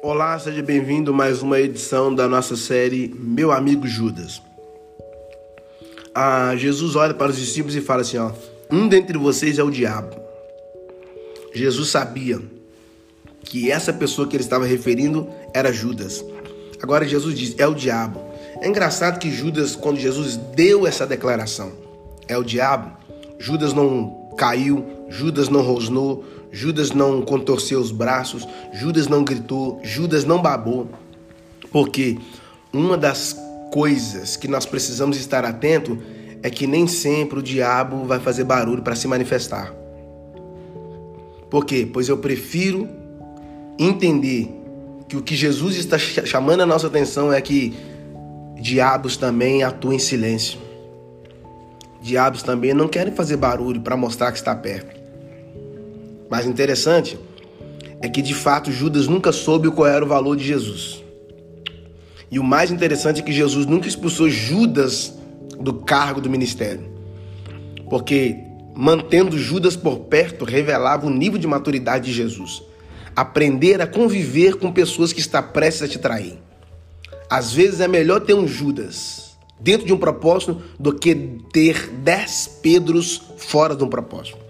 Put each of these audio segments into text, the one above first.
Olá, seja bem-vindo a mais uma edição da nossa série Meu Amigo Judas. Ah, Jesus olha para os discípulos e fala assim: ó, um dentre vocês é o diabo. Jesus sabia que essa pessoa que ele estava referindo era Judas. Agora Jesus diz: é o diabo. É engraçado que Judas, quando Jesus deu essa declaração, é o diabo, Judas não caiu, Judas não rosnou, Judas não contorceu os braços, Judas não gritou, Judas não babou. Porque uma das coisas que nós precisamos estar atento é que nem sempre o diabo vai fazer barulho para se manifestar. Por quê? Pois eu prefiro entender que o que Jesus está chamando a nossa atenção é que diabos também atuam em silêncio. Diabos também não querem fazer barulho para mostrar que está perto. Mas interessante é que de fato Judas nunca soube qual era o valor de Jesus. E o mais interessante é que Jesus nunca expulsou Judas do cargo do ministério. Porque mantendo Judas por perto revelava o nível de maturidade de Jesus. Aprender a conviver com pessoas que está prestes a te trair. Às vezes é melhor ter um Judas dentro de um propósito do que ter dez Pedros fora de um propósito.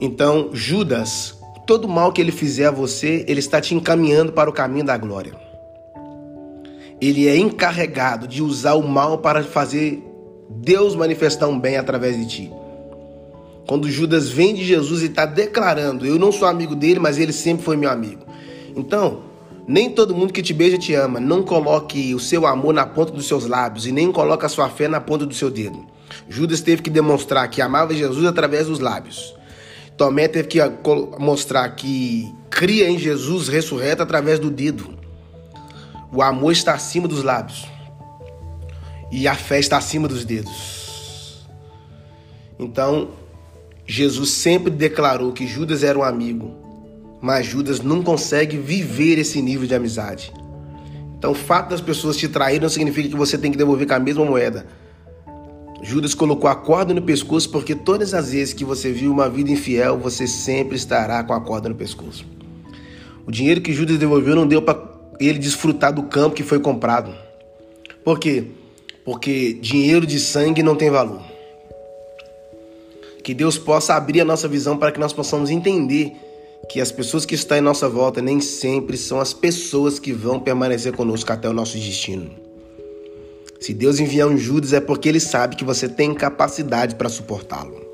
Então, Judas, todo mal que ele fizer a você, ele está te encaminhando para o caminho da glória. Ele é encarregado de usar o mal para fazer Deus manifestar um bem através de ti. Quando Judas vem de Jesus e está declarando: Eu não sou amigo dele, mas ele sempre foi meu amigo. Então, nem todo mundo que te beija te ama. Não coloque o seu amor na ponta dos seus lábios e nem coloque a sua fé na ponta do seu dedo. Judas teve que demonstrar que amava Jesus através dos lábios. Tomé teve que mostrar que cria em Jesus ressurreto através do dedo. O amor está acima dos lábios. E a fé está acima dos dedos. Então, Jesus sempre declarou que Judas era um amigo, mas Judas não consegue viver esse nível de amizade. Então, o fato das pessoas te traírem não significa que você tem que devolver com a mesma moeda. Judas colocou a corda no pescoço porque todas as vezes que você viu uma vida infiel, você sempre estará com a corda no pescoço. O dinheiro que Judas devolveu não deu para ele desfrutar do campo que foi comprado. Por quê? Porque dinheiro de sangue não tem valor. Que Deus possa abrir a nossa visão para que nós possamos entender que as pessoas que estão em nossa volta nem sempre são as pessoas que vão permanecer conosco até o nosso destino. Se Deus enviar um Judas é porque ele sabe que você tem capacidade para suportá-lo.